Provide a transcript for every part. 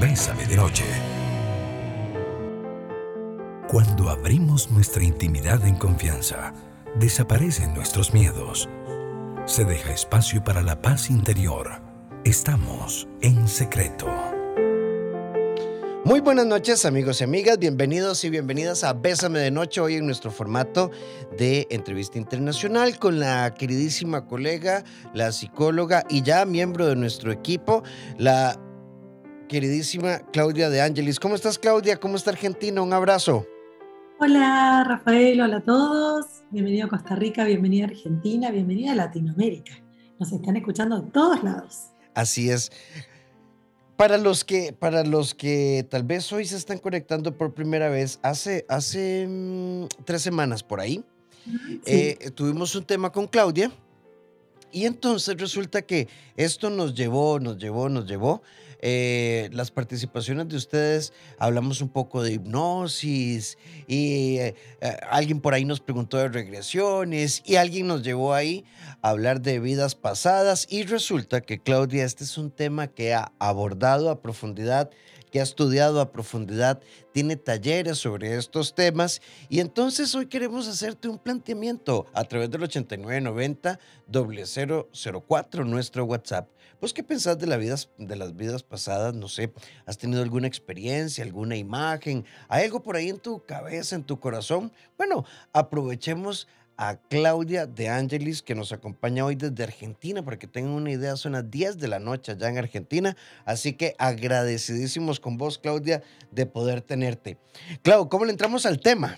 Bésame de noche. Cuando abrimos nuestra intimidad en confianza, desaparecen nuestros miedos. Se deja espacio para la paz interior. Estamos en secreto. Muy buenas noches amigos y amigas, bienvenidos y bienvenidas a Bésame de Noche, hoy en nuestro formato de entrevista internacional con la queridísima colega, la psicóloga y ya miembro de nuestro equipo, la queridísima Claudia de Ángeles. ¿Cómo estás Claudia? ¿Cómo está Argentina? Un abrazo. Hola Rafael, hola a todos, bienvenido a Costa Rica, bienvenida a Argentina, bienvenida a Latinoamérica. Nos están escuchando de todos lados. Así es. Para los que, para los que tal vez hoy se están conectando por primera vez, hace, hace mm, tres semanas por ahí, eh, tuvimos un tema con Claudia y entonces resulta que esto nos llevó, nos llevó, nos llevó eh, las participaciones de ustedes, hablamos un poco de hipnosis y eh, eh, alguien por ahí nos preguntó de regresiones y alguien nos llevó ahí a hablar de vidas pasadas y resulta que Claudia, este es un tema que ha abordado a profundidad que ha estudiado a profundidad, tiene talleres sobre estos temas y entonces hoy queremos hacerte un planteamiento a través del 8990 004, nuestro WhatsApp. ¿Vos qué pensás de, la de las vidas pasadas? No sé, ¿has tenido alguna experiencia, alguna imagen? ¿Hay algo por ahí en tu cabeza, en tu corazón? Bueno, aprovechemos a Claudia de Angelis, que nos acompaña hoy desde Argentina, para que tengan una idea, son las 10 de la noche allá en Argentina. Así que agradecidísimos con vos, Claudia, de poder tenerte. Clau, ¿cómo le entramos al tema?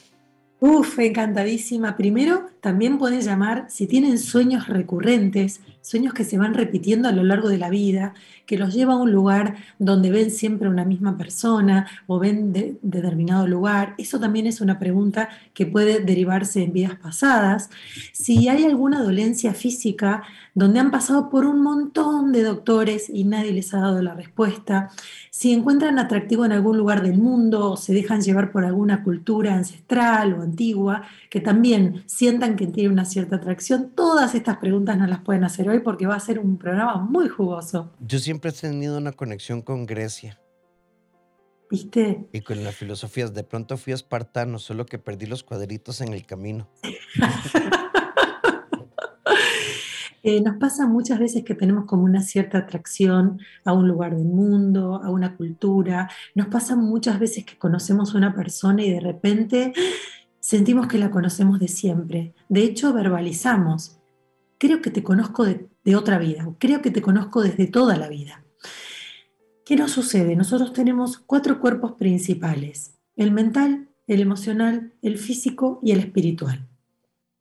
Uf, encantadísima. Primero, también pueden llamar, si tienen sueños recurrentes, sueños que se van repitiendo a lo largo de la vida, que los lleva a un lugar donde ven siempre una misma persona o ven de, determinado lugar. Eso también es una pregunta que puede derivarse en vidas pasadas. Si hay alguna dolencia física donde han pasado por un montón de doctores y nadie les ha dado la respuesta, si encuentran atractivo en algún lugar del mundo se dejan llevar por alguna cultura ancestral o antigua, que también sientan que tiene una cierta atracción, todas estas preguntas no las pueden hacer hoy porque va a ser un programa muy jugoso. Yo siempre he tenido una conexión con Grecia. ¿Viste? Y con las filosofías. De pronto fui espartano, solo que perdí los cuadritos en el camino. Eh, nos pasa muchas veces que tenemos como una cierta atracción a un lugar del mundo, a una cultura. Nos pasa muchas veces que conocemos a una persona y de repente sentimos que la conocemos de siempre. De hecho, verbalizamos. Creo que te conozco de, otra vida, creo que te conozco desde toda la vida. ¿Qué nos sucede? Nosotros tenemos cuatro cuerpos principales, el mental, el emocional, el físico y el espiritual.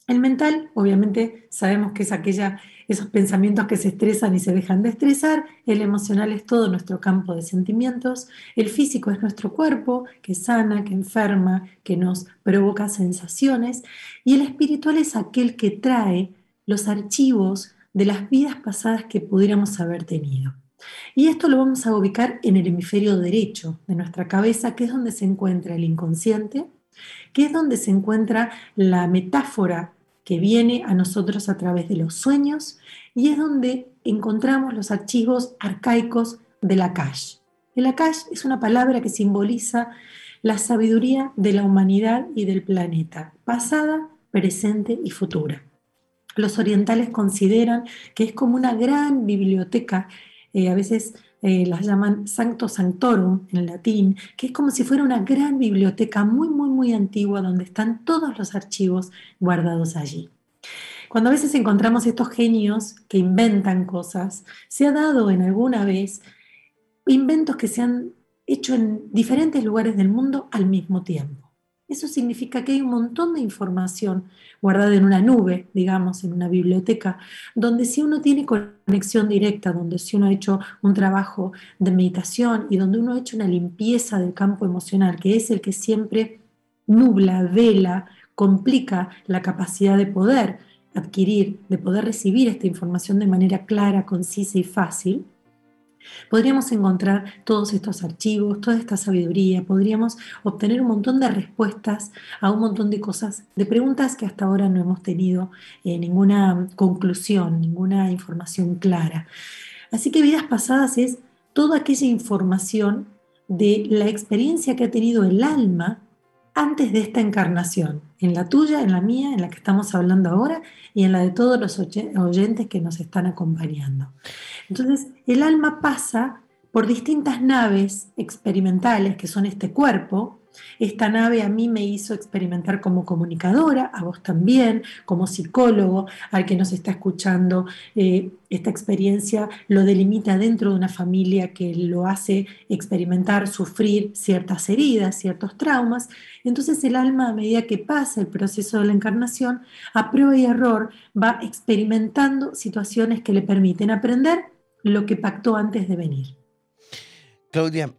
El mental, obviamente, sabemos que es aquella, esos pensamientos que se estresan y se dejan de estresar. El emocional es todo nuestro campo de sentimientos. El físico es nuestro cuerpo, que sana, que enferma, que nos provoca sensaciones. Y el espiritual es aquel que trae los archivos de las vidas pasadas que pudiéramos haber tenido. Y esto lo vamos a ubicar en el hemisferio derecho de nuestra cabeza, que es donde se encuentra el inconsciente, que es donde se encuentra la metáfora que viene a nosotros a través de los sueños y es donde encontramos los archivos arcaicos del Akash. El Akash es una palabra que simboliza la sabiduría de la humanidad y del planeta, pasada, presente y futura. Los orientales consideran que es como una gran biblioteca, eh, a veces eh, las llaman Sancto Sanctorum en latín, que es como si fuera una gran biblioteca muy, muy, muy antigua donde están todos los archivos guardados allí. Cuando a veces encontramos estos genios que inventan cosas, se ha dado en alguna vez inventos que se han hecho en diferentes lugares del mundo al mismo tiempo. Eso significa que hay un montón de información guardada en una nube, digamos, en una biblioteca, donde si uno tiene conexión directa, donde si uno ha hecho un trabajo de meditación y donde uno ha hecho una limpieza del campo emocional, que es el que siempre nubla, vela, complica la capacidad de poder adquirir, de poder recibir esta información de manera clara, concisa y fácil, Podríamos encontrar todos estos archivos, toda esta sabiduría, podríamos obtener un montón de respuestas a un montón de cosas, de preguntas que hasta ahora no hemos tenido eh, ninguna conclusión, ninguna información clara. Así que vidas pasadas es toda aquella información de la experiencia que ha tenido el alma antes de esta encarnación, en la tuya, en la mía, en la que estamos hablando ahora y en la de todos los oyentes que nos están acompañando. Entonces, el alma pasa por distintas naves experimentales, que son este cuerpo, esta nave a mí me hizo experimentar como comunicadora, a vos también, como psicólogo, al que nos está escuchando. Eh, esta experiencia lo delimita dentro de una familia que lo hace experimentar, sufrir ciertas heridas, ciertos traumas. Entonces el alma a medida que pasa el proceso de la encarnación, a prueba y error, va experimentando situaciones que le permiten aprender lo que pactó antes de venir. Claudia,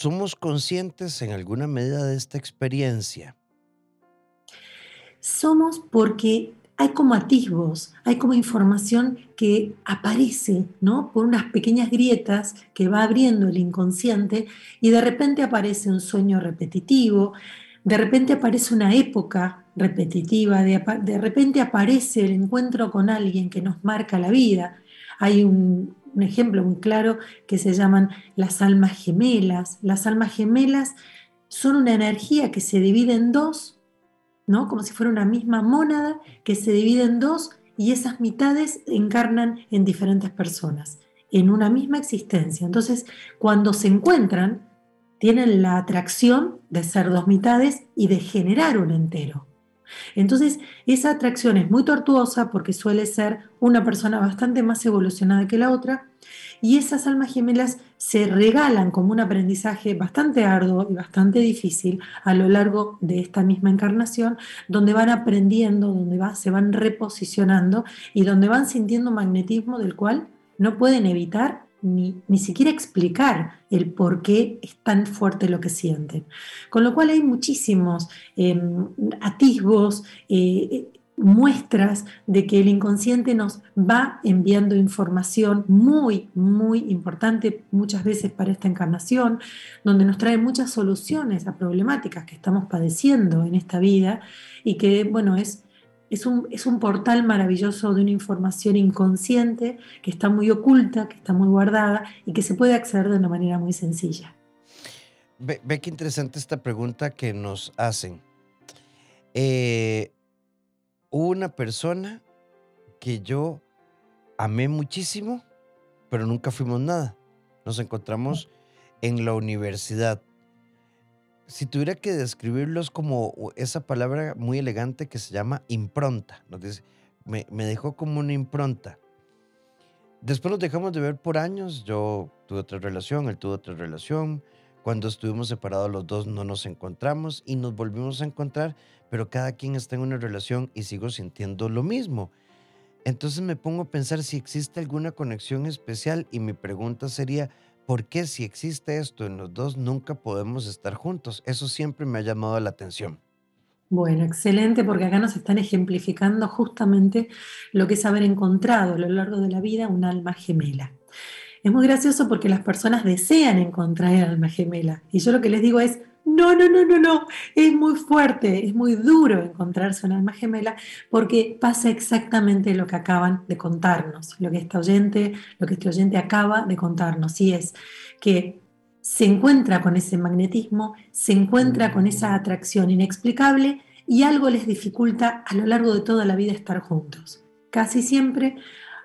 ¿Somos conscientes en alguna medida de esta experiencia? Somos porque hay como atisbos, hay como información que aparece, ¿no? Por unas pequeñas grietas que va abriendo el inconsciente y de repente aparece un sueño repetitivo, de repente aparece una época repetitiva, de, de repente aparece el encuentro con alguien que nos marca la vida. Hay un, un ejemplo muy claro que se llaman las almas gemelas. Las almas gemelas son una energía que se divide en dos, ¿no? Como si fuera una misma mónada que se divide en dos y esas mitades encarnan en diferentes personas, en una misma existencia. Entonces, cuando se encuentran, tienen la atracción de ser dos mitades y de generar un entero. Entonces, esa atracción es muy tortuosa porque suele ser una persona bastante más evolucionada que la otra y esas almas gemelas se regalan como un aprendizaje bastante arduo y bastante difícil a lo largo de esta misma encarnación, donde van aprendiendo, donde se van reposicionando y donde van sintiendo magnetismo del cual no pueden evitar ni, siquiera explicar el por qué es tan fuerte lo que sienten. Con lo cual hay muchísimos em, atisbos, eh, muestras de que el inconsciente nos va enviando información muy, muy importante muchas veces para esta encarnación, donde nos trae muchas soluciones a problemáticas que estamos padeciendo en esta vida y que, bueno, es es un, portal maravilloso de una información inconsciente que está muy oculta, que está muy guardada y que se puede acceder de una manera muy sencilla. Ve, qué interesante esta pregunta que nos hacen. Eh, una persona que yo amé muchísimo, pero nunca fuimos nada. Nos encontramos en la universidad si tuviera que describirlos como esa palabra muy elegante que se llama impronta, nos dice, me, dejó como una impronta. Después nos dejamos de ver por años, yo tuve otra relación, él tuvo otra relación, cuando estuvimos separados los dos no nos encontramos y nos volvimos a encontrar, pero cada quien está en una relación y sigo sintiendo lo mismo. Entonces me pongo a pensar si existe alguna conexión especial y mi pregunta sería, ¿por qué si existe esto en los dos nunca podemos estar juntos? Eso siempre me ha llamado la atención. Bueno, excelente, porque acá nos están ejemplificando justamente lo que es haber encontrado a lo largo de la vida un alma gemela. Es muy gracioso porque las personas desean encontrar el alma gemela. Y yo lo que les digo es, no, no, no, no, no. Es muy fuerte, es muy duro encontrarse una alma gemela porque pasa exactamente lo que acaban de contarnos, lo que este oyente, lo que este oyente acaba de contarnos. Y es que se encuentra con ese magnetismo, se encuentra con esa atracción inexplicable y algo les dificulta a lo largo de toda la vida estar juntos. Casi siempre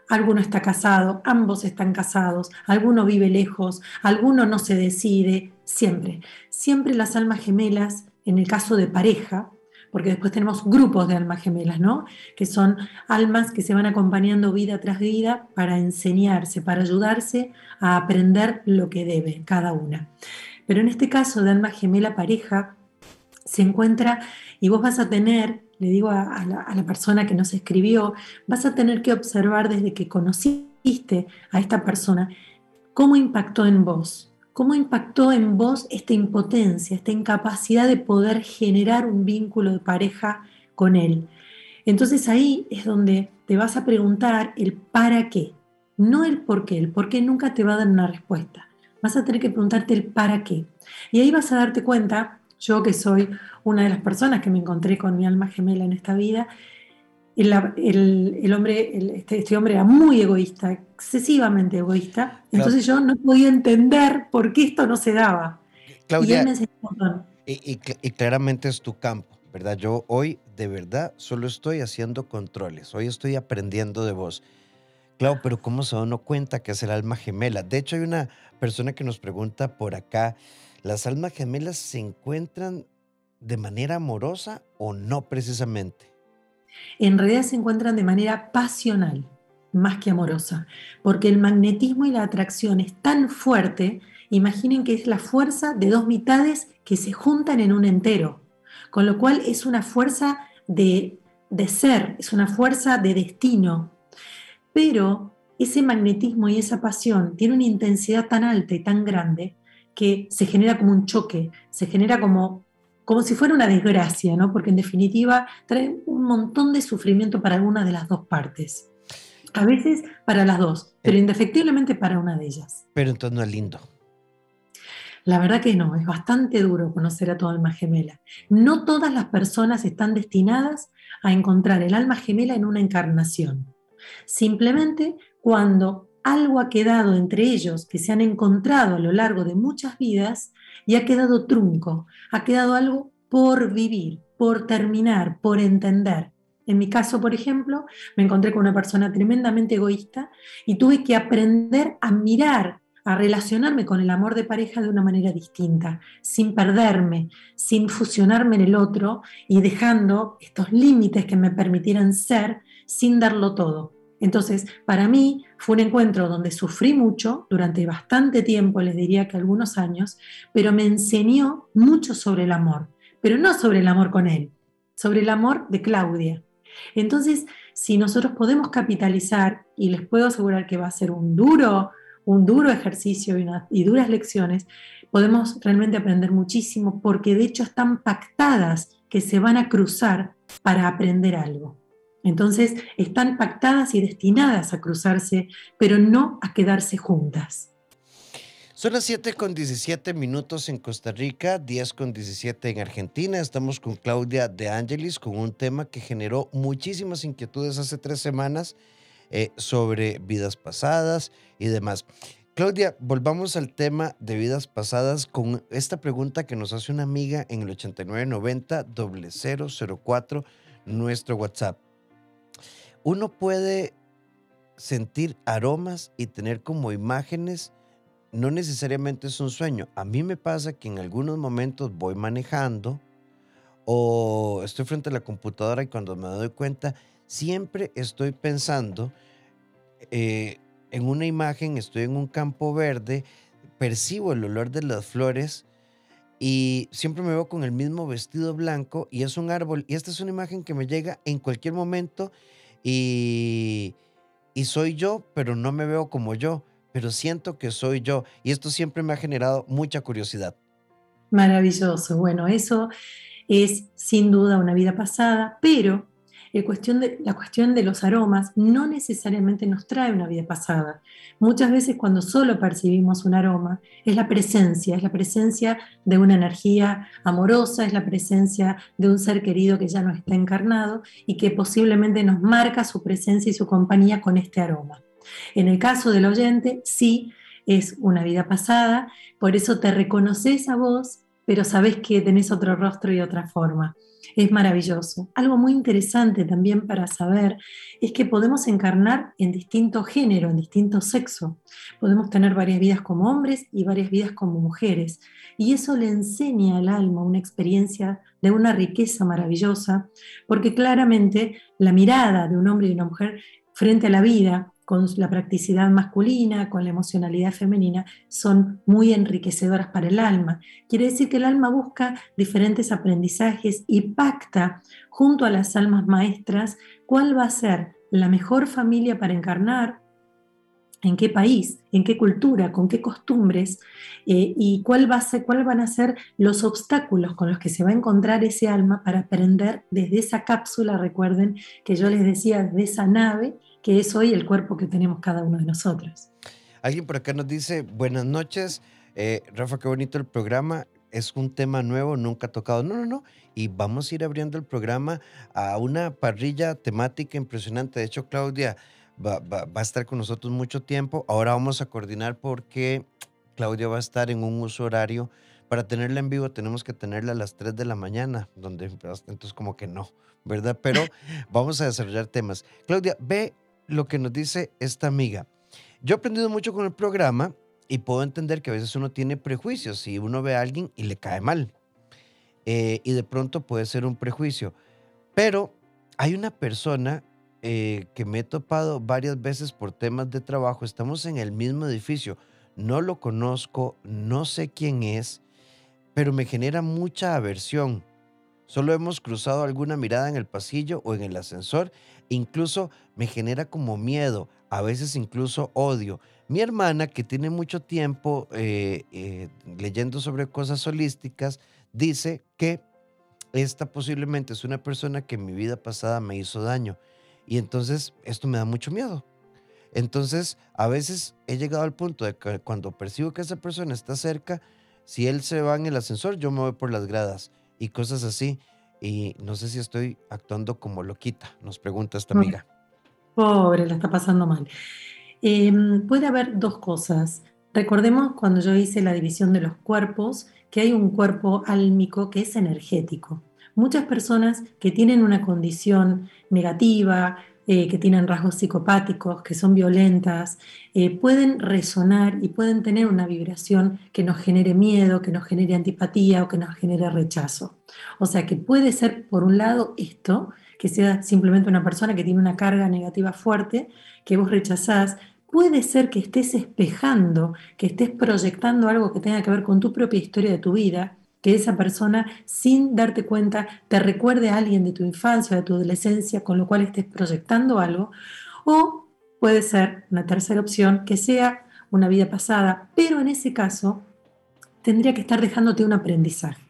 alguno está casado, ambos están casados, alguno vive lejos, alguno no se decide, siempre, siempre las almas gemelas, en el caso de pareja, porque después tenemos grupos de almas gemelas, ¿no? Que son almas que se van acompañando vida tras vida para enseñarse, para ayudarse a aprender lo que debe cada una. Pero en este caso de alma gemela pareja, se encuentra y vos vas a tener le digo a, la, persona que nos escribió, vas a tener que observar desde que conociste a esta persona cómo impactó en vos, cómo impactó en vos esta impotencia, esta incapacidad de poder generar un vínculo de pareja con él. Entonces ahí es donde te vas a preguntar el para qué, no el por qué, el por qué nunca te va a dar una respuesta. Vas a tener que preguntarte el para qué. Y ahí vas a darte cuenta yo que soy una de las personas que me encontré con mi alma gemela en esta vida, el, hombre, este, este, hombre era muy egoísta, excesivamente egoísta, entonces yo no podía entender por qué esto no se daba. y él me enseñó un montón. Y, y, claramente es tu campo, ¿verdad? Yo hoy de verdad solo estoy haciendo controles, hoy estoy aprendiendo de vos. Claro, pero ¿cómo se da uno cuenta que es el alma gemela? De hecho, hay una persona que nos pregunta por acá, ¿las almas gemelas se encuentran de manera amorosa o no precisamente? En realidad se encuentran de manera pasional, más que amorosa, porque el magnetismo y la atracción es tan fuerte, imaginen que es la fuerza de dos mitades que se juntan en un entero, con lo cual es una fuerza de, de ser, es una fuerza de destino, pero ese magnetismo y esa pasión tiene una intensidad tan alta y tan grande que se genera como un choque, se genera como, como si fuera una desgracia, ¿no? Porque en definitiva trae un montón de sufrimiento para alguna de las dos partes. A veces para las dos, pero indefectiblemente para una de ellas. Pero entonces no es lindo. La verdad que no, es bastante duro conocer a tu alma gemela. No todas las personas están destinadas a encontrar el alma gemela en una encarnación. Simplemente cuando algo ha quedado entre ellos que se han encontrado a lo largo de muchas vidas y ha quedado trunco, ha quedado algo por vivir, por terminar, por entender. En mi caso, por ejemplo, me encontré con una persona tremendamente egoísta y tuve que aprender a mirar, a relacionarme con el amor de pareja de una manera distinta, sin perderme, sin fusionarme en el otro y dejando estos límites que me permitieran ser sin darlo todo. Entonces, para mí fue un encuentro donde sufrí mucho durante bastante tiempo, les diría que algunos años, pero me enseñó mucho sobre el amor, pero no sobre el amor con él, sobre el amor de Claudia. Entonces, si nosotros podemos capitalizar, y les puedo asegurar que va a ser un duro, un duro ejercicio y, y duras lecciones, podemos realmente aprender muchísimo porque de hecho están pactadas que se van a cruzar para aprender algo. Entonces, están pactadas y destinadas a cruzarse, pero no a quedarse juntas. Son las 7 con 17 minutos en Costa Rica, 10 con 17 en Argentina. Estamos con Claudia De Angelis con un tema que generó muchísimas inquietudes hace tres semanas eh, sobre vidas pasadas y demás. Claudia, volvamos al tema de vidas pasadas con esta pregunta que nos hace una amiga en el 8990 004, nuestro WhatsApp uno puede sentir aromas y tener como imágenes, no necesariamente es un sueño. A mí me pasa que en algunos momentos voy manejando o estoy frente a la computadora y cuando me doy cuenta, siempre estoy pensando eh, en una imagen, estoy en un campo verde, percibo el olor de las flores y siempre me veo con el mismo vestido blanco y es un árbol. Y esta es una imagen que me llega en cualquier momento y, soy yo, pero no me veo como yo, pero siento que soy yo. Y esto siempre me ha generado mucha curiosidad. Maravilloso. Bueno, eso es sin duda una vida pasada, pero de, la cuestión de los aromas no necesariamente nos trae una vida pasada. Muchas veces cuando solo percibimos un aroma, es la presencia, es la presencia de una energía amorosa, es la presencia de un ser querido que ya no está encarnado y que posiblemente nos marca su presencia y su compañía con este aroma. En el caso del oyente, sí, es una vida pasada, por eso te reconoces a vos, pero sabes que tenés otro rostro y otra forma es maravilloso. Algo muy interesante también para saber es que podemos encarnar en distinto género, en distinto sexo. Podemos tener varias vidas como hombres y varias vidas como mujeres. Y eso le enseña al alma una experiencia de una riqueza maravillosa, porque claramente la mirada de un hombre y una mujer frente a la vida con la practicidad masculina, con la emocionalidad femenina, son muy enriquecedoras para el alma. Quiere decir que el alma busca diferentes aprendizajes y pacta junto a las almas maestras cuál va a ser la mejor familia para encarnar, en qué país, en qué cultura, con qué costumbres eh, y cuál va a ser, cuáles van a ser los obstáculos con los que se va a encontrar ese alma para aprender desde esa cápsula, recuerden que yo les decía, de esa nave que es hoy el cuerpo que tenemos cada uno de nosotros. Alguien por acá nos dice, buenas noches, eh, Rafa, qué bonito el programa. es un tema nuevo, nunca tocado. No, no, no. Y vamos a ir abriendo el programa a una parrilla temática impresionante. De hecho, Claudia va, va- va a estar con nosotros mucho tiempo. Ahora vamos a coordinar porque Claudia va a estar en un uso horario. Para tenerla en vivo tenemos que tenerla a las 3 de la mañana, donde entonces como que no, ¿verdad? Pero vamos a desarrollar temas. Claudia, ve lo que nos dice esta amiga. Yo he aprendido mucho con el programa y puedo entender que a veces uno tiene prejuicios si uno ve a alguien y le cae mal. Eh, y de pronto puede ser un prejuicio. Pero hay una persona eh, que me he topado varias veces por temas de trabajo. Estamos en el mismo edificio. No lo conozco, no sé quién es, pero me genera mucha aversión. Solo hemos cruzado alguna mirada en el pasillo o en el ascensor. Incluso me genera como miedo, a veces incluso odio. Mi hermana, que tiene mucho tiempo eh, eh, leyendo sobre cosas holísticas, dice que esta posiblemente es una persona que en mi vida pasada me hizo daño. Y entonces esto me da mucho miedo. Entonces, a veces he llegado al punto de que cuando percibo que esa persona está cerca, si él se va en el ascensor, yo me voy por las gradas y cosas así. Y no sé si estoy actuando como loquita, nos pregunta esta amiga. Pobre, la está pasando mal. Em, puede haber dos cosas. Recordemos cuando yo hice la división de los cuerpos, que hay un cuerpo álmico que es energético. Muchas personas que tienen una condición negativa, eh, que tienen rasgos psicopáticos, que son violentas, eh, pueden resonar y pueden tener una vibración que nos genere miedo, que nos genere antipatía o que nos genere rechazo. O sea que puede ser, por un lado, esto, que sea simplemente una persona que tiene una carga negativa fuerte, que vos rechazás, puede ser que estés espejando, que estés proyectando algo que tenga que ver con tu propia historia de tu vida, que esa persona, sin darte cuenta, te recuerde a alguien de tu infancia o de tu adolescencia, con lo cual estés proyectando algo, o puede ser una tercera opción, que sea una vida pasada, pero en ese caso tendría que estar dejándote un aprendizaje.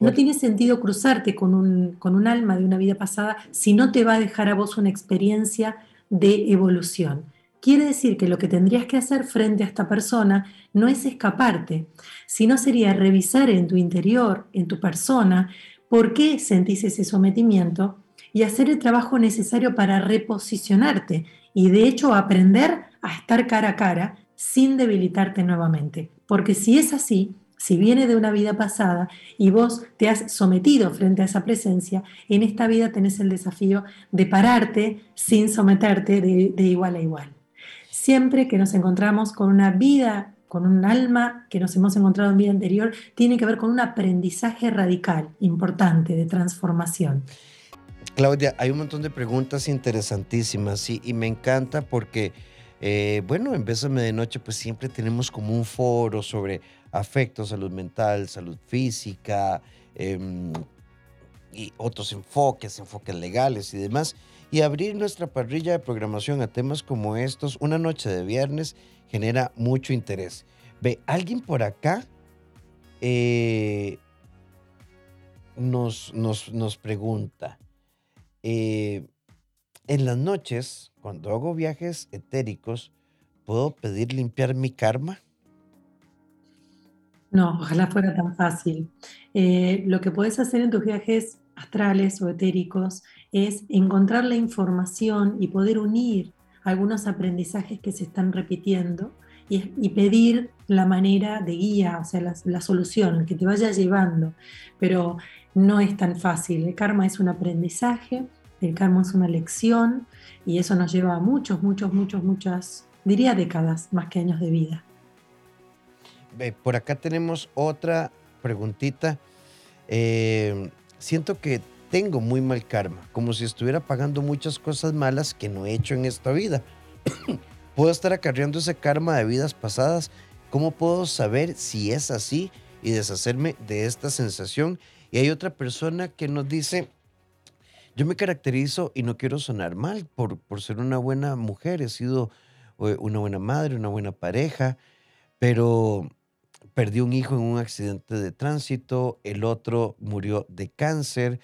No tiene sentido cruzarte con un, con un alma de una vida pasada si no te va a dejar a vos una experiencia de evolución. Quiere decir que lo que tendrías que hacer frente a esta persona no es escaparte, sino sería revisar en tu interior, en tu persona, por qué sentís ese sometimiento y hacer el trabajo necesario para reposicionarte y de hecho aprender a estar cara a cara sin debilitarte nuevamente. Porque si es así, si viene de una vida pasada y vos te has sometido frente a esa presencia, en esta vida tenés el desafío de pararte sin someterte de, de igual a igual. Siempre que nos encontramos con una vida, con un alma que nos hemos encontrado en vida anterior, tiene que ver con un aprendizaje radical, importante, de transformación. Claudia, hay un montón de preguntas interesantísimas y me encanta porque, eh, bueno, en Bésame de Noche, pues siempre tenemos como un foro sobre afecto, salud mental, salud física em, y otros enfoques, enfoques legales y demás. Y abrir nuestra parrilla de programación a temas como estos, una noche de viernes, genera mucho interés. Ve, alguien por acá eh, nos, nos, nos pregunta. Eh, en las noches, cuando hago viajes etéricos, ¿puedo pedir limpiar mi karma? No, ojalá fuera tan fácil. Eh, lo que puedes hacer en tus viajes astrales o etéricos es encontrar la información y poder unir algunos aprendizajes que se están repitiendo y, pedir la manera de guía, o sea, la, la solución, que te vaya llevando. Pero no es tan fácil. El karma es un aprendizaje, el karma es una lección y eso nos lleva a muchos, muchos, muchos, muchas, diría décadas más que años de vida. Por acá tenemos otra preguntita. Eh, siento que tengo muy mal karma, como si estuviera pagando muchas cosas malas que no he hecho en esta vida. ¿Puedo estar acarreando ese karma de vidas pasadas? ¿Cómo puedo saber si es así y deshacerme de esta sensación? Y hay otra persona que nos dice, yo me caracterizo y no quiero sonar mal por, por ser una buena mujer, he sido eh, una buena madre, una buena pareja, pero perdí un hijo en un accidente de tránsito, el otro murió de cáncer,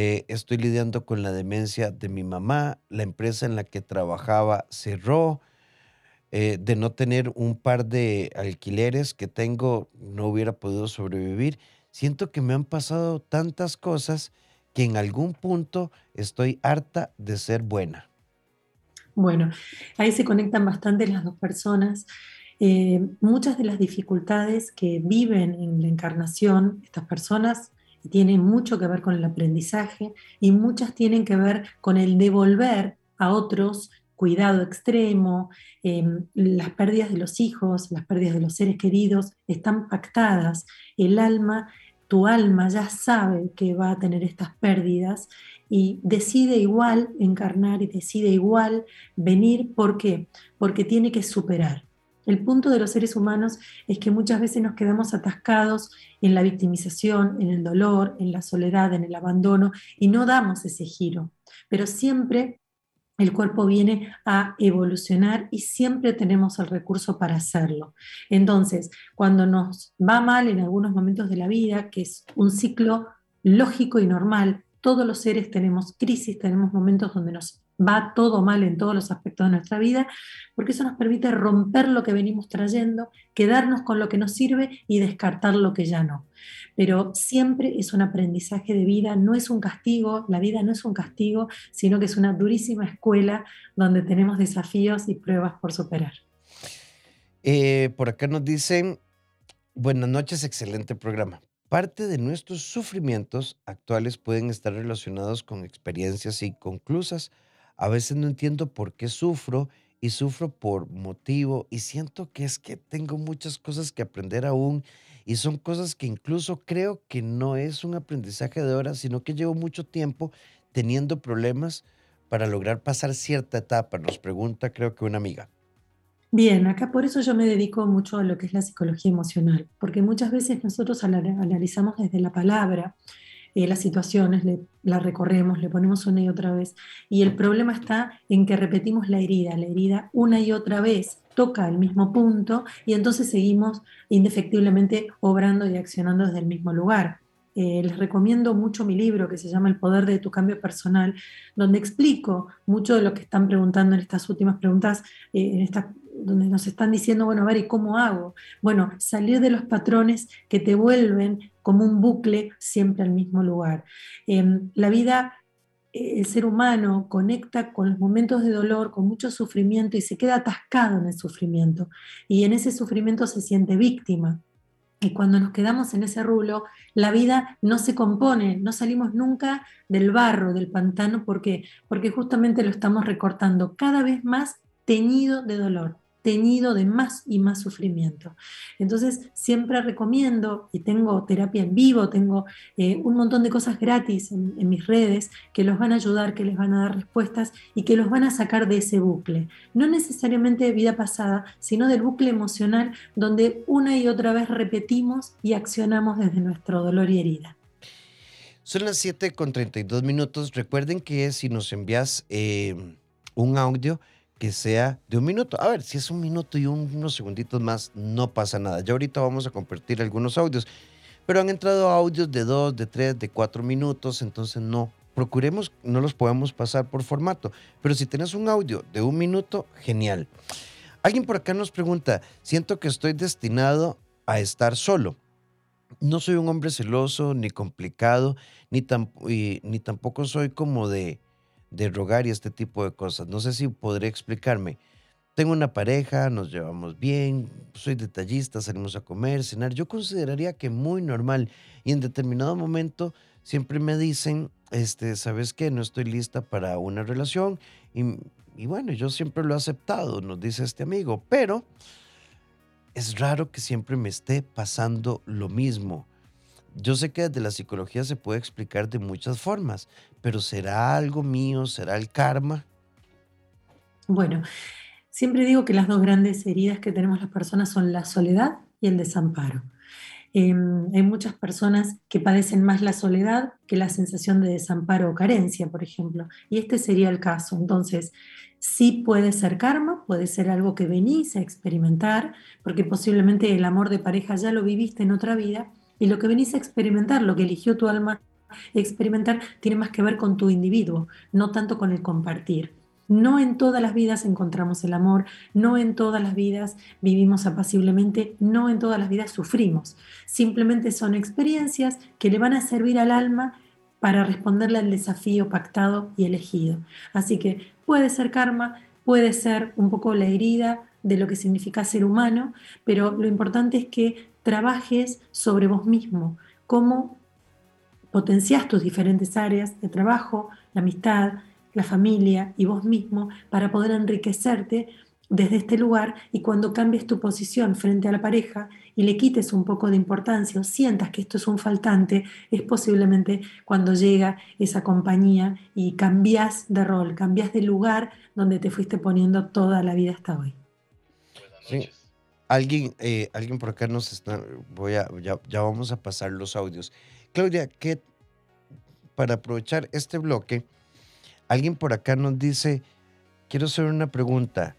eh, estoy lidiando con la demencia de mi mamá, la empresa en la que trabajaba cerró, eh, de no tener un par de alquileres que tengo, no hubiera podido sobrevivir. Siento que me han pasado tantas cosas que en algún punto estoy harta de ser buena. Bueno, ahí se conectan bastante las dos personas. Eh, muchas de las dificultades que viven en la encarnación estas personas tienen mucho que ver con el aprendizaje y muchas tienen que ver con el devolver a otros cuidado extremo, em, las pérdidas de los hijos, las pérdidas de los seres queridos están pactadas. El alma, tu alma ya sabe que va a tener estas pérdidas y decide igual encarnar y decide igual venir. ¿Por qué? Porque tiene que superar. El punto de los seres humanos es que muchas veces nos quedamos atascados en la victimización, en el dolor, en la soledad, en el abandono y no damos ese giro. Pero siempre el cuerpo viene a evolucionar y siempre tenemos el recurso para hacerlo. Entonces, cuando nos va mal en algunos momentos de la vida, que es un ciclo lógico y normal, todos los seres tenemos crisis, tenemos momentos donde nos va todo mal en todos los aspectos de nuestra vida, porque eso nos permite romper lo que venimos trayendo, quedarnos con lo que nos sirve y descartar lo que ya no. Pero siempre es un aprendizaje de vida, no es un castigo, la vida no es un castigo, sino que es una durísima escuela donde tenemos desafíos y pruebas por superar. Eh, por acá nos dicen, buenas noches, excelente programa. Parte de nuestros sufrimientos actuales pueden estar relacionados con experiencias inconclusas a veces no entiendo por qué sufro y sufro por motivo y siento que es que tengo muchas cosas que aprender aún y son cosas que incluso creo que no es un aprendizaje de horas, sino que llevo mucho tiempo teniendo problemas para lograr pasar cierta etapa, nos pregunta creo que una amiga. Bien, acá por eso yo me dedico mucho a lo que es la psicología emocional, porque muchas veces nosotros analizamos desde la palabra eh, las situaciones, le, la recorremos, le ponemos una y otra vez. Y el problema está en que repetimos la herida, la herida una y otra vez toca el mismo punto y entonces seguimos indefectiblemente obrando y accionando desde el mismo lugar. Eh, les recomiendo mucho mi libro que se llama El poder de tu cambio personal, donde explico mucho de lo que están preguntando en estas últimas preguntas, eh, en esta, donde nos están diciendo, bueno, a ver, ¿y cómo hago? Bueno, salir de los patrones que te vuelven como un bucle siempre al mismo lugar. Em, la vida, el ser humano conecta con los momentos de dolor, con mucho sufrimiento y se queda atascado en el sufrimiento. Y en ese sufrimiento se siente víctima. Y cuando nos quedamos en ese rulo, la vida no se compone, no salimos nunca del barro, del pantano, ¿por qué? Porque justamente lo estamos recortando cada vez más teñido de dolor tenido de más y más sufrimiento. Entonces, siempre recomiendo, y tengo terapia en vivo, tengo eh, un montón de cosas gratis en, en, mis redes que los van a ayudar, que les van a dar respuestas y que los van a sacar de ese bucle. No necesariamente de vida pasada, sino del bucle emocional donde una y otra vez repetimos y accionamos desde nuestro dolor y herida. Son las 7 con 32 minutos. Recuerden que si nos envías eh, un audio, que sea de un minuto. A ver, si es un minuto y unos segunditos más, no pasa nada. Ya ahorita vamos a compartir algunos audios, pero han entrado audios de dos, de tres, de cuatro minutos, entonces no. Procuremos, no los podemos pasar por formato, pero si tienes un audio de un minuto, genial. Alguien por acá nos pregunta, siento que estoy destinado a estar solo. No soy un hombre celoso, ni complicado, ni, ni tampoco soy como de, de rogar y este tipo de cosas. No sé si podré explicarme. Tengo una pareja, nos llevamos bien, soy detallista, salimos a comer, cenar. Yo consideraría que muy normal y en determinado momento siempre me dicen, este, ¿sabes qué? No estoy lista para una relación y, y bueno, yo siempre lo he aceptado, nos dice este amigo, pero es raro que siempre me esté pasando lo mismo. Yo sé que desde la psicología se puede explicar de muchas formas, pero ¿será algo mío? ¿Será el karma? Bueno, siempre digo que las dos grandes heridas que tenemos las personas son la soledad y el desamparo. Em, hay muchas personas que padecen más la soledad que la sensación de desamparo o carencia, por ejemplo, y este sería el caso. Entonces, sí puede ser karma, puede ser algo que venís a experimentar, porque posiblemente el amor de pareja ya lo viviste en otra vida y lo que venís a experimentar, lo que eligió tu alma experimentar, tiene más que ver con tu individuo, no tanto con el compartir. No en todas las vidas encontramos el amor, no en todas las vidas vivimos apaciblemente, no en todas las vidas sufrimos. Simplemente son experiencias que le van a servir al alma para responderle al desafío pactado y elegido. Así que puede ser karma, puede ser un poco la herida de lo que significa ser humano, pero lo importante es que trabajes sobre vos mismo, cómo potencias tus diferentes áreas de trabajo, la amistad, la familia y vos mismo para poder enriquecerte desde este lugar y cuando cambies tu posición frente a la pareja y le quites un poco de importancia o sientas que esto es un faltante, es posiblemente cuando llega esa compañía y cambias de rol, cambias de lugar donde te fuiste poniendo toda la vida hasta hoy. Sí. Alguien, eh, alguien por acá nos está, voy a, ya, vamos a pasar los audios. Claudia, que para aprovechar este bloque, alguien por acá nos dice, quiero hacer una pregunta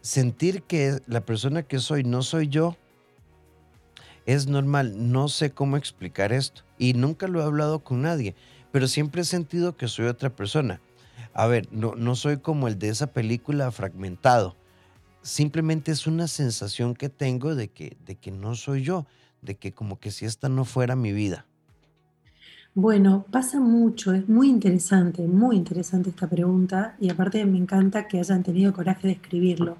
sentir que la persona que soy no soy yo es normal. No sé cómo explicar esto y nunca lo he hablado con nadie, pero siempre he sentido que soy otra persona. A ver, no, no soy como el de esa película fragmentado. Simplemente es una sensación que tengo de que, de que no soy yo, de que como que si esta no fuera mi vida. Bueno, pasa mucho, es muy interesante, muy interesante esta pregunta y aparte me encanta que hayan tenido coraje de escribirlo.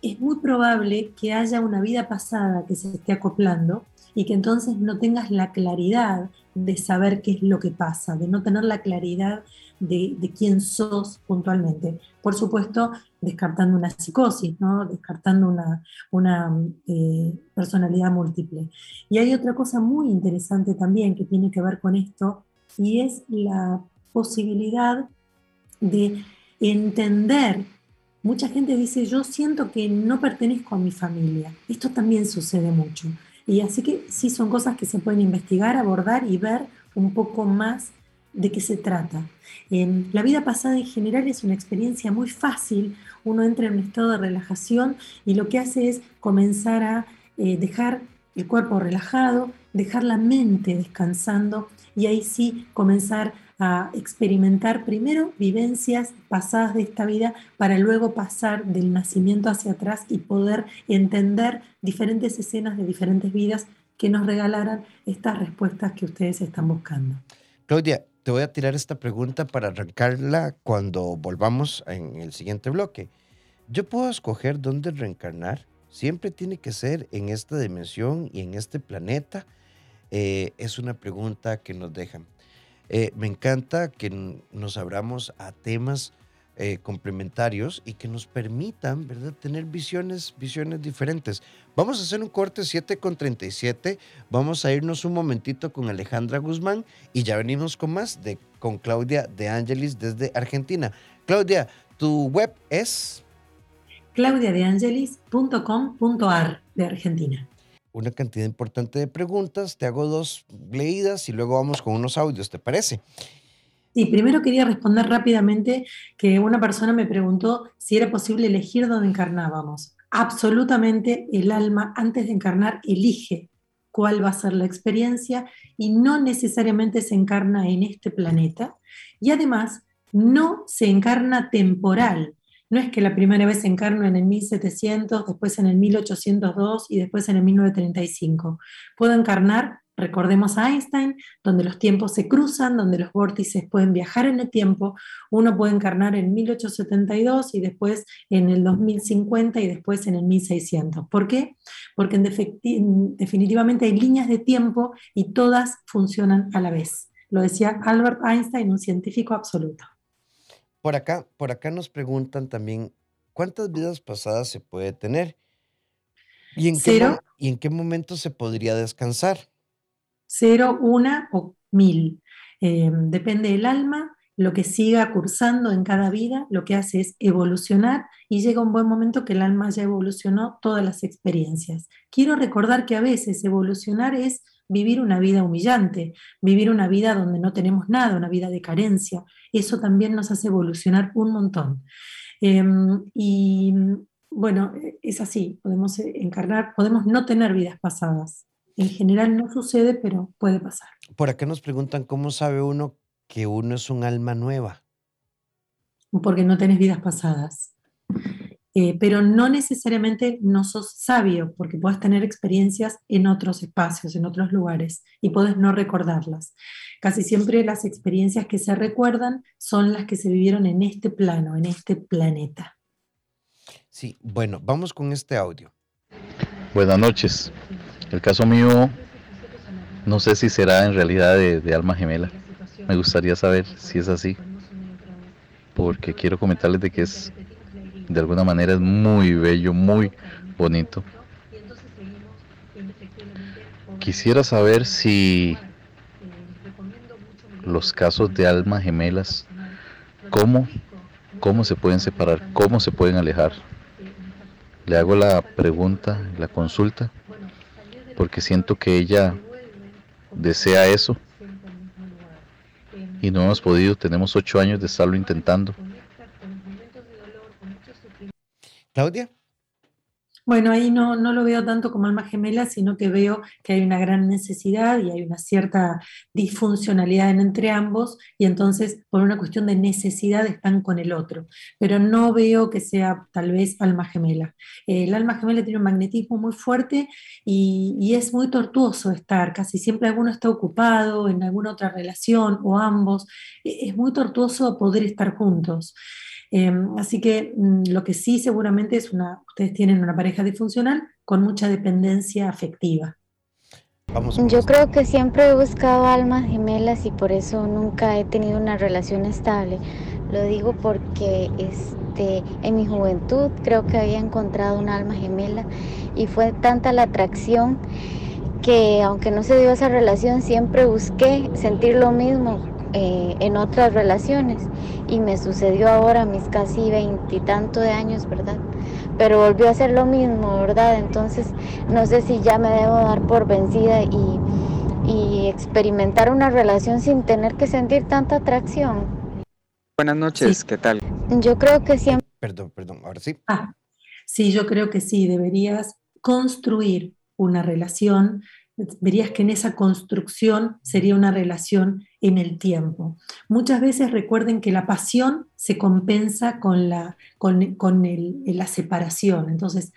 Es muy probable que haya una vida pasada que se esté acoplando y que entonces no tengas la claridad de saber qué es lo que pasa, de no tener la claridad de, quién sos puntualmente. Por supuesto, descartando una psicosis, ¿no? descartando una, una eh, personalidad múltiple. Y hay otra cosa muy interesante también que tiene que ver con esto, y es la posibilidad de entender. Mucha gente dice, yo siento que no pertenezco a mi familia. Esto también sucede mucho. Y así que sí son cosas que se pueden investigar, abordar y ver un poco más de qué se trata. la vida pasada en general es una experiencia muy fácil, uno entra en un estado de relajación y lo que hace es comenzar a eh, dejar el cuerpo relajado, dejar la mente descansando y ahí sí comenzar a experimentar primero vivencias pasadas de esta vida para luego pasar del nacimiento hacia atrás y poder entender diferentes escenas de diferentes vidas que nos regalaran estas respuestas que ustedes están buscando. Claudia, te voy a tirar esta pregunta para arrancarla cuando volvamos en el siguiente bloque. ¿Yo puedo escoger dónde reencarnar? ¿Siempre tiene que ser en esta dimensión y en este planeta? Eh, es una pregunta que nos dejan. Eh, me encanta que nos abramos a temas eh, complementarios y que nos permitan, ¿verdad?, tener visiones, visiones diferentes. Vamos a hacer un corte 7 con 37. Vamos a irnos un momentito con Alejandra Guzmán y ya venimos con más de con Claudia de Angelis desde Argentina. Claudia, tu web es claudiadeangelis.com.ar de Argentina una cantidad importante de preguntas, te hago dos leídas y luego vamos con unos audios, ¿te parece? Sí, primero quería responder rápidamente que una persona me preguntó si era posible elegir dónde encarnábamos. Absolutamente el alma antes de encarnar elige cuál va a ser la experiencia y no necesariamente se encarna en este planeta y además no se encarna temporal, no es que la primera vez encarno en el 1700, después en el 1802 y después en el 1935. Puedo encarnar, recordemos a Einstein, donde los tiempos se cruzan, donde los vórtices pueden viajar en el tiempo. Uno puede encarnar en 1872 y después en el 2050 y después en el 1600. ¿Por qué? Porque definitivamente hay líneas de tiempo y todas funcionan a la vez. Lo decía Albert Einstein, un científico absoluto. Por acá, por acá nos preguntan también, ¿cuántas vidas pasadas se puede tener? ¿Y en, qué, ¿y en qué momento se podría descansar? Cero, una o mil. Em, depende del alma, lo que siga cursando en cada vida, lo que hace es evolucionar y llega un buen momento que el alma ya evolucionó todas las experiencias. Quiero recordar que a veces evolucionar es vivir una vida humillante, vivir una vida donde no tenemos nada, una vida de carencia. Eso también nos hace evolucionar un montón. Em, y bueno, es así, podemos encarnar, podemos no tener vidas pasadas. En general no sucede, pero puede pasar. Por acá nos preguntan cómo sabe uno que uno es un alma nueva. porque no tenés vidas pasadas. Eh, pero no necesariamente no sos sabio, porque puedes tener experiencias en otros espacios, en otros lugares, y puedes no recordarlas. Casi siempre las experiencias que se recuerdan son las que se vivieron en este plano, en este planeta. Sí, bueno, vamos con este audio. Buenas noches. El caso mío no sé si será en realidad de, alma gemela. Me gustaría saber si es así. Porque quiero comentarles de que es, de alguna manera, es muy bello, muy bonito. Quisiera saber si los casos de almas gemelas, cómo, cómo se pueden separar, cómo se pueden alejar. Le hago la pregunta, la consulta, porque siento que ella desea eso y no hemos podido, tenemos ocho años de estarlo intentando. Claudia. Bueno, ahí no, no lo veo tanto como alma gemela, sino que veo que hay una gran necesidad y hay una cierta disfuncionalidad entre ambos y entonces por una cuestión de necesidad están con el otro. Pero no veo que sea tal vez alma gemela. el alma gemela tiene un magnetismo muy fuerte y, y es muy tortuoso estar. Casi siempre alguno está ocupado en alguna otra relación o ambos. E, es muy tortuoso poder estar juntos. Em, así que mm, lo que sí seguramente es una, ustedes tienen una pareja disfuncional con mucha dependencia afectiva. Yo creo que siempre he buscado almas gemelas y por eso nunca he tenido una relación estable. Lo digo porque este, en mi juventud creo que había encontrado un alma gemela y fue tanta la atracción que aunque no se dio esa relación siempre busqué sentir lo mismo eh, en otras relaciones y me sucedió ahora a mis casi veintitantos de años, ¿verdad? Pero volvió a ser lo mismo, ¿verdad? Entonces no sé si ya me debo dar por vencida y, y experimentar una relación sin tener que sentir tanta atracción. Buenas noches, ¿qué tal? Yo creo que siempre... Perdón, perdón, ahora sí. Ah, sí, yo creo que sí, deberías construir una relación verías que en esa construcción sería una relación en el tiempo. Muchas veces recuerden que la pasión se compensa con la, con, la separación. Entonces,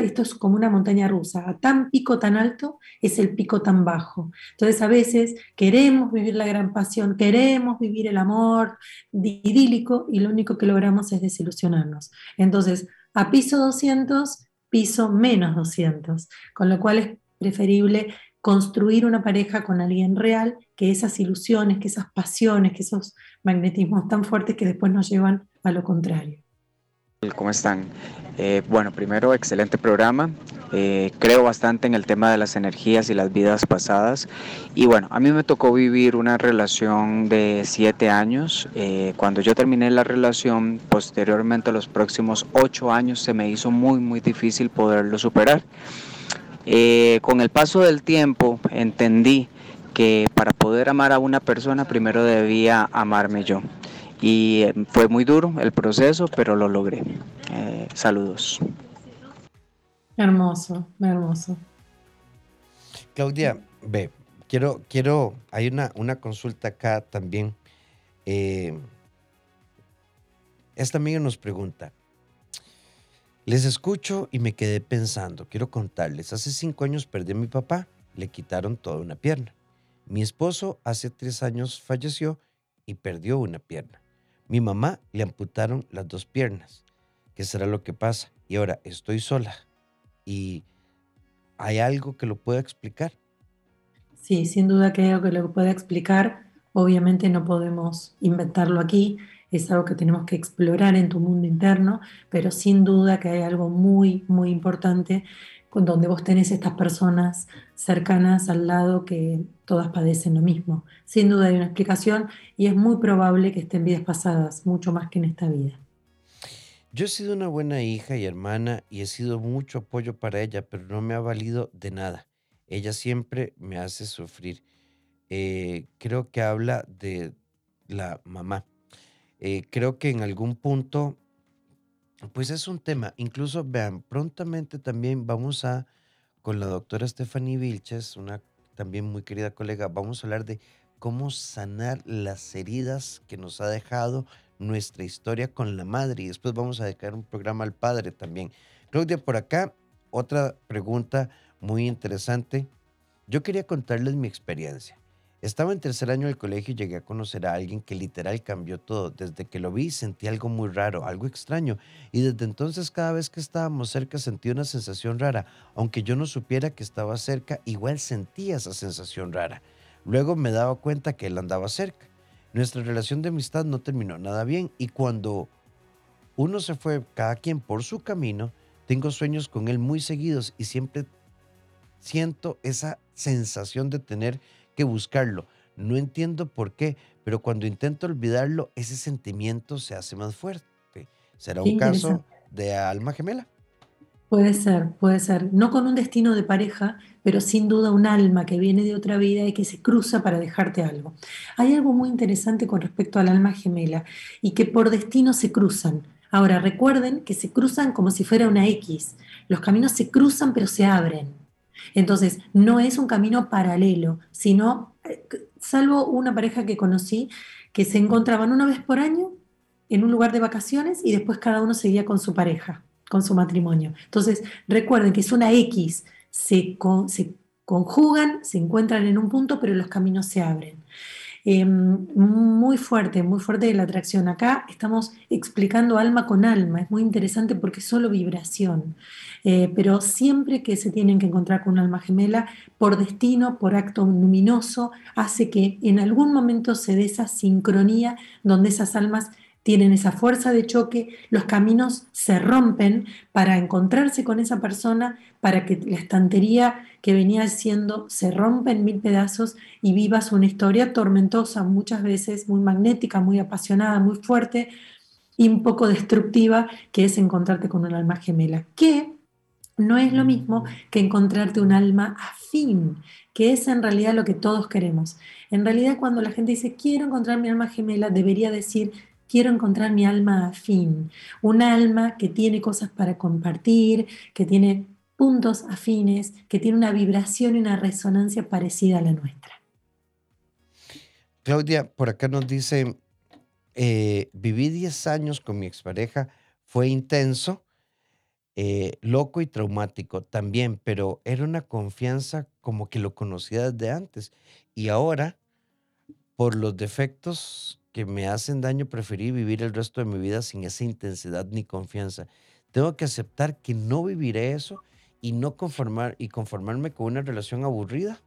esto es como una montaña rusa. A tan pico tan alto es el pico tan bajo. Entonces, a veces queremos vivir la gran pasión, queremos vivir el amor idílico y lo único que logramos es desilusionarnos. Entonces, a piso 200, piso menos 200. Con lo cual es preferible construir una pareja con alguien real, que esas ilusiones, que esas pasiones, que esos magnetismos tan fuertes que después nos llevan a lo contrario. ¿Cómo están? Eh, bueno, primero, excelente programa. Eh, creo bastante en el tema de las energías y las vidas pasadas. Y bueno, a mí me tocó vivir una relación de siete años. Eh, cuando yo terminé la relación, posteriormente los próximos ocho años se me hizo muy, muy difícil poderlo superar. Eh, con el paso del tiempo entendí que para poder amar a una persona primero debía amarme yo. Y eh, fue muy duro el proceso, pero lo logré. Eh, saludos. Hermoso, hermoso. Claudia, ve, quiero, quiero, hay una, una consulta acá también. esta amiga nos pregunta, les escucho y me quedé pensando, quiero contarles, hace cinco años perdí a mi papá, le quitaron toda una pierna. Mi esposo hace tres años falleció y perdió una pierna. Mi mamá le amputaron las dos piernas. ¿Qué será lo que pasa? Y ahora estoy sola. ¿Y hay algo que lo pueda explicar? Sí, sin duda que hay algo que lo pueda explicar. Obviamente no podemos inventarlo aquí es algo que tenemos que explorar en tu mundo interno, pero sin duda que hay algo muy, muy importante con donde vos tenés estas personas cercanas al lado que todas padecen lo mismo. Sin duda hay una explicación y es muy probable que estén vidas pasadas, mucho más que en esta vida. Yo he sido una buena hija y hermana y he sido mucho apoyo para ella, pero no me ha valido de nada. Ella siempre me hace sufrir. Eh, creo que habla de la mamá. Eh, creo que en algún punto, pues es un tema. Incluso, vean, prontamente también vamos a, con la doctora Stephanie Vilches, una también muy querida colega, vamos a hablar de cómo sanar las heridas que nos ha dejado nuestra historia con la madre y después vamos a dedicar un programa al padre también. Claudia, por acá, otra pregunta muy interesante. Yo quería contarles mi experiencia. Estaba en tercer año del colegio y llegué a conocer a alguien que literal cambió todo. Desde que lo vi sentí algo muy raro, algo extraño. Y desde entonces cada vez que estábamos cerca sentí una sensación rara. Aunque yo no supiera que estaba cerca, igual sentía esa sensación rara. Luego me daba cuenta que él andaba cerca. Nuestra relación de amistad no terminó nada bien y cuando uno se fue cada quien por su camino, tengo sueños con él muy seguidos y siempre siento esa sensación de tener que buscarlo. No entiendo por qué, pero cuando intento olvidarlo, ese sentimiento se hace más fuerte. ¿Será un caso de alma gemela? Puede ser, puede ser. No con un destino de pareja, pero sin duda un alma que viene de otra vida y que se cruza para dejarte algo. Hay algo muy interesante con respecto al alma gemela y que por destino se cruzan. Ahora, recuerden que se cruzan como si fuera una X. Los caminos se cruzan pero se abren. Entonces, no es un camino paralelo, sino, eh, salvo una pareja que conocí, que se encontraban una vez por año en un lugar de vacaciones y después cada uno seguía con su pareja, con su matrimonio. Entonces, recuerden que es una X, se, se conjugan, se encuentran en un punto, pero los caminos se abren. Em, muy fuerte, muy fuerte la atracción. Acá estamos explicando alma con alma, es muy interesante porque es solo vibración, eh, pero siempre que se tienen que encontrar con alma gemela, por destino, por acto luminoso, hace que en algún momento se dé esa sincronía donde esas almas tienen esa fuerza de choque, los caminos se rompen para encontrarse con esa persona, para que la estantería que venía siendo se rompa en mil pedazos y vivas una historia tormentosa, muchas veces muy magnética, muy apasionada, muy fuerte y un poco destructiva, que es encontrarte con un alma gemela, que no es lo mismo que encontrarte un alma afín, que es en realidad lo que todos queremos. En realidad cuando la gente dice quiero encontrar mi alma gemela, debería decir quiero encontrar mi alma afín, un alma que tiene cosas para compartir, que tiene puntos afines, que tiene una vibración y una resonancia parecida a la nuestra. Claudia, por acá nos dice, eh, viví 10 años con mi expareja, fue intenso, eh, loco y traumático también, pero era una confianza como que lo conocía desde antes. Y ahora, por los defectos que me hacen daño, preferí vivir el resto de mi vida sin esa intensidad ni confianza. Tengo que aceptar que no viviré eso y no conformar y conformarme con una relación aburrida.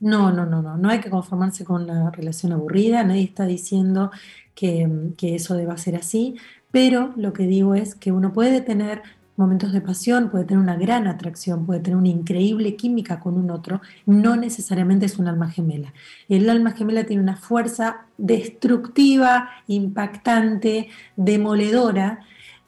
No, no, no, no, no hay que conformarse con la relación aburrida, nadie está diciendo que, que eso deba ser así, pero lo que digo es que uno puede tener momentos de pasión, puede tener una gran atracción, puede tener una increíble química con un otro, no necesariamente es un alma gemela. El alma gemela tiene una fuerza destructiva, impactante, demoledora,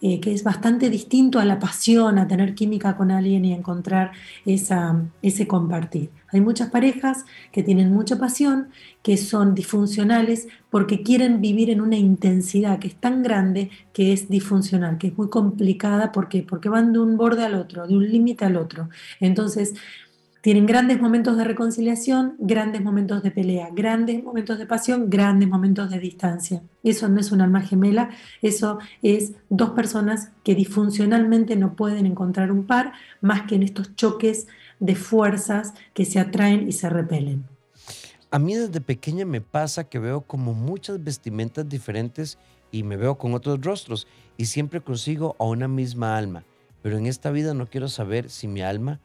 eh, que es bastante distinto a la pasión, a tener química con alguien y encontrar esa, ese compartir. Hay muchas parejas que tienen mucha pasión, que son disfuncionales porque quieren vivir en una intensidad que es tan grande que es disfuncional, que es muy complicada porque, porque van de un borde al otro, de un límite al otro. Entonces, tienen grandes momentos de reconciliación, grandes momentos de pelea, grandes momentos de pasión, grandes momentos de distancia. Eso no es un alma gemela, eso es dos personas que disfuncionalmente no pueden encontrar un par más que en estos choques de fuerzas que se atraen y se repelen. A mí desde pequeña me pasa que veo como muchas vestimentas diferentes y me veo con otros rostros y siempre consigo a una misma alma. Pero en esta vida no quiero saber si mi alma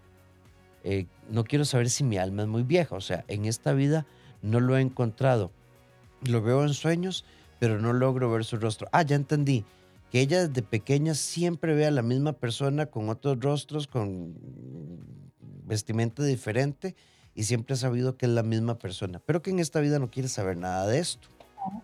eh, no quiero saber si mi alma es muy vieja, o sea, en esta vida no lo he encontrado. Lo veo en sueños, pero no logro ver su rostro. Ah, ya entendí. Que ella desde pequeña siempre ve a la misma persona con otros rostros, con vestimenta diferente y siempre ha sabido que es la misma persona, pero que en esta vida no quiere saber nada de esto.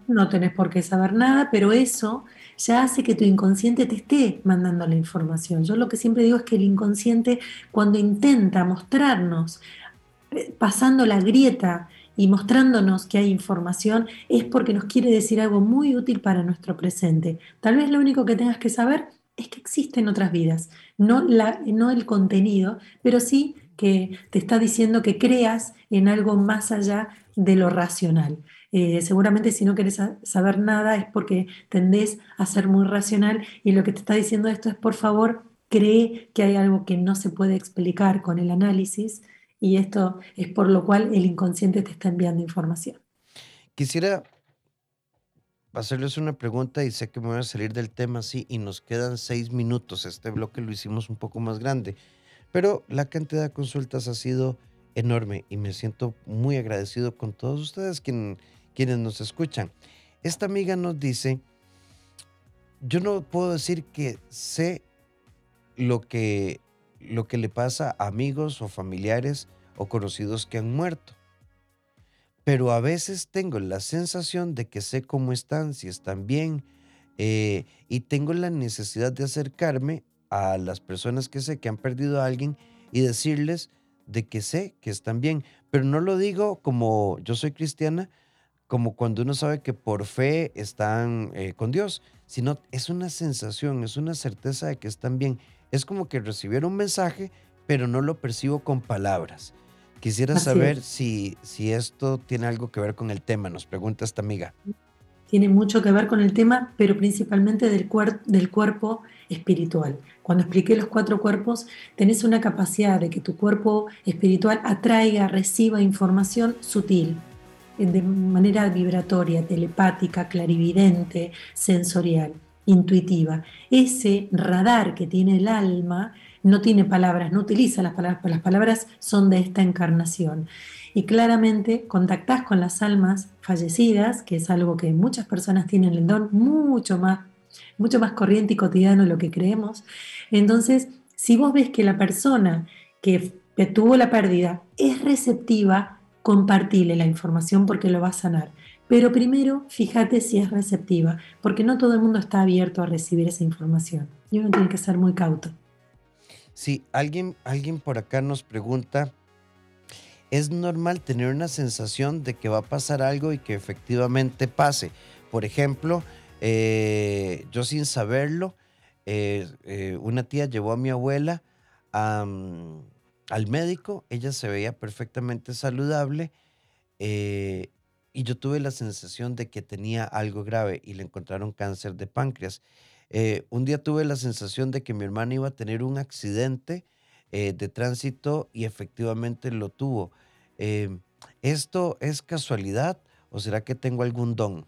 No tenés por qué saber nada, pero eso ya hace que tu inconsciente te esté mandando la información. Yo lo que siempre digo es que el inconsciente cuando intenta mostrarnos, eh, pasando la grieta y mostrándonos que hay información, es porque nos quiere decir algo muy útil para nuestro presente. Tal vez lo único que tengas que saber es que existen otras vidas, no, no el contenido, pero sí que te está diciendo que creas en algo más allá de lo racional. Eh, seguramente si no querés saber nada es porque tendés a ser muy racional y lo que te está diciendo esto es, por favor, cree que hay algo que no se puede explicar con el análisis y esto es por lo cual el inconsciente te está enviando información. Quisiera hacerles una pregunta y sé que me voy a salir del tema así y nos quedan seis minutos. Este bloque lo hicimos un poco más grande, pero la cantidad de consultas ha sido enorme y me siento muy agradecido con todos ustedes quienes nos escuchan. Esta amiga nos dice, yo no puedo decir que sé lo que, lo que le pasa a amigos o familiares o conocidos que han muerto pero a veces tengo la sensación de que sé cómo están, si están bien, eh, y tengo la necesidad de acercarme a las personas que sé que han perdido a alguien y decirles de que sé que están bien, pero no lo digo como yo soy cristiana, como cuando uno sabe que por fe están eh, con Dios, sino es una sensación, es una certeza de que están bien. Es como que recibieron un mensaje, pero no lo percibo con palabras. Quisiera saber si, si esto tiene algo que ver con el tema, nos pregunta esta amiga. Tiene mucho que ver con el tema, pero principalmente del, del cuerpo espiritual. Cuando expliqué los cuatro cuerpos, tenés una capacidad de que tu cuerpo espiritual atraiga, reciba información sutil, de manera vibratoria, telepática, clarividente, sensorial, intuitiva. Ese radar que tiene el alma no tiene palabras, no utiliza las palabras, las palabras son de esta encarnación. Y claramente contactás con las almas fallecidas, que es algo que muchas personas tienen el don mucho más, mucho más corriente y cotidiano de lo que creemos. Entonces, si vos ves que la persona que tuvo la pérdida es receptiva, compartile la información porque lo va a sanar. Pero primero, fíjate si es receptiva, porque no todo el mundo está abierto a recibir esa información. Y uno tiene que ser muy cauto. Sí, alguien, alguien por acá nos pregunta, ¿es normal tener una sensación de que va a pasar algo y que efectivamente pase? Por ejemplo, eh, yo sin saberlo, eh, eh, una tía llevó a mi abuela al médico, ella se veía perfectamente saludable y yo tuve la sensación de que tenía algo grave y le encontraron cáncer de páncreas. Eh, un día tuve la sensación de que mi hermana iba a tener un accidente eh, de tránsito y efectivamente lo tuvo. ¿Esto es casualidad o será que tengo algún don?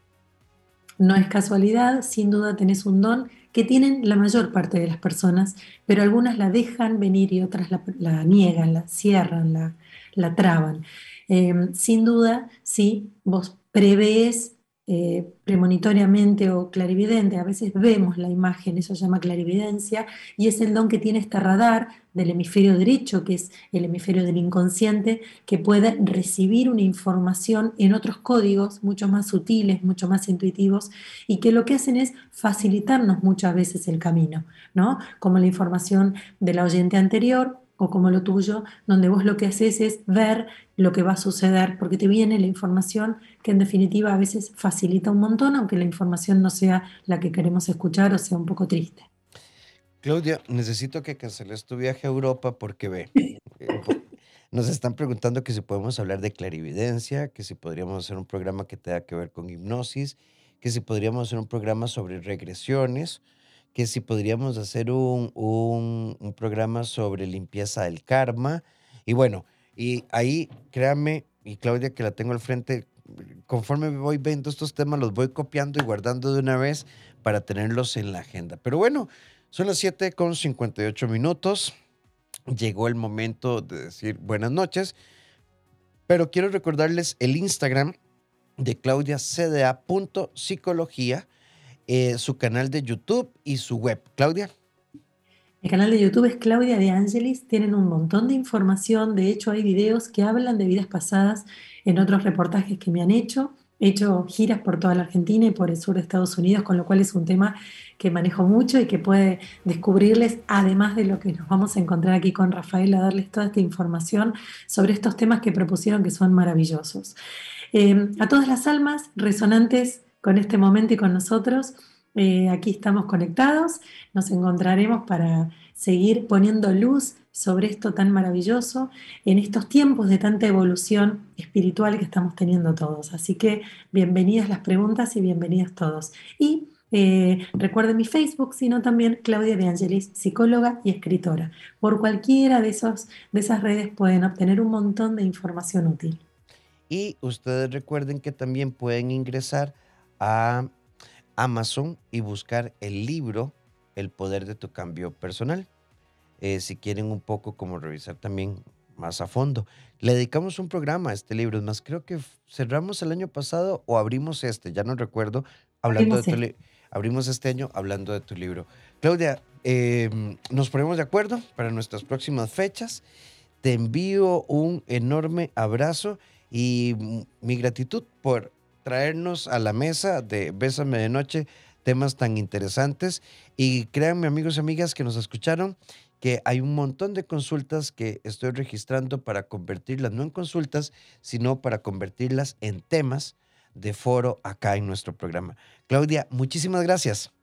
No es casualidad, sin duda tenés un don que tienen la mayor parte de las personas, pero algunas la dejan venir y otras la, niegan, la cierran, la, la traban. Em, sin duda, sí, vos prevés eh, premonitoriamente o clarividente, a veces vemos la imagen, eso se llama clarividencia, y es el don que tiene este radar del hemisferio derecho, que es el hemisferio del inconsciente, que puede recibir una información en otros códigos mucho más sutiles, mucho más intuitivos, y que lo que hacen es facilitarnos muchas veces el camino, ¿no? Como la información del oyente anterior, o como lo tuyo, donde vos lo que haces es ver lo que va a suceder, porque te viene la información que en definitiva a veces facilita un montón, aunque la información no sea la que queremos escuchar o sea un poco triste. Claudia, necesito que canceles tu viaje a Europa porque ve, nos están preguntando que si podemos hablar de clarividencia, que si podríamos hacer un programa que tenga que ver con hipnosis, que si podríamos hacer un programa sobre regresiones, que si podríamos hacer un, un, programa sobre limpieza del karma. Y bueno, y ahí, créanme, y Claudia que la tengo al frente, conforme voy viendo estos temas, los voy copiando y guardando de una vez para tenerlos en la agenda. Pero bueno, son las 7 con 58 minutos. Llegó el momento de decir buenas noches. Pero quiero recordarles el Instagram de Claudia CDA.psicología eh, su canal de YouTube y su web. Claudia. El canal de YouTube es Claudia de Angelis, tienen un montón de información, de hecho hay videos que hablan de vidas pasadas en otros reportajes que me han hecho. He hecho giras por toda la Argentina y por el sur de Estados Unidos, con lo cual es un tema que manejo mucho y que puede descubrirles, además de lo que nos vamos a encontrar aquí con Rafael, a darles toda esta información sobre estos temas que propusieron que son maravillosos. Eh, a todas las almas resonantes con este momento y con nosotros. Eh, aquí estamos conectados, nos encontraremos para seguir poniendo luz sobre esto tan maravilloso en estos tiempos de tanta evolución espiritual que estamos teniendo todos. Así que bienvenidas las preguntas y bienvenidos todos. Y eh, recuerden mi Facebook, sino también Claudia de Angelis, psicóloga y escritora. Por cualquiera de, esos, de esas redes pueden obtener un montón de información útil. Y ustedes recuerden que también pueden ingresar a Amazon y buscar el libro El poder de tu cambio personal. Eh, si quieren un poco como revisar también más a fondo. Le dedicamos un programa a este libro, es más, creo que cerramos el año pasado o abrimos este, ya no recuerdo, hablando de tu libro abrimos este año hablando de tu libro. Claudia, em, nos ponemos de acuerdo para nuestras próximas fechas. Te envío un enorme abrazo y mi gratitud por traernos a la mesa de Bésame de Noche temas tan interesantes. Y créanme, amigos y amigas que nos escucharon, que hay un montón de consultas que estoy registrando para convertirlas no en consultas, sino para convertirlas en temas de foro acá en nuestro programa. Claudia, muchísimas gracias.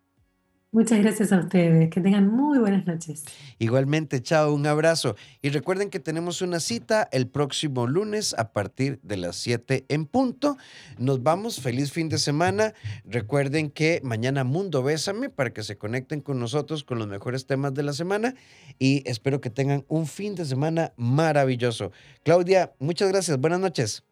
Muchas gracias a ustedes. Que tengan muy buenas noches. Igualmente, chao, un abrazo. Y recuerden que tenemos una cita el próximo lunes a partir de las 7 en punto. Nos vamos, feliz fin de semana. Recuerden que mañana Mundo Bésame para que se conecten con nosotros con los mejores temas de la semana. Y espero que tengan un fin de semana maravilloso. Claudia, muchas gracias. Buenas noches.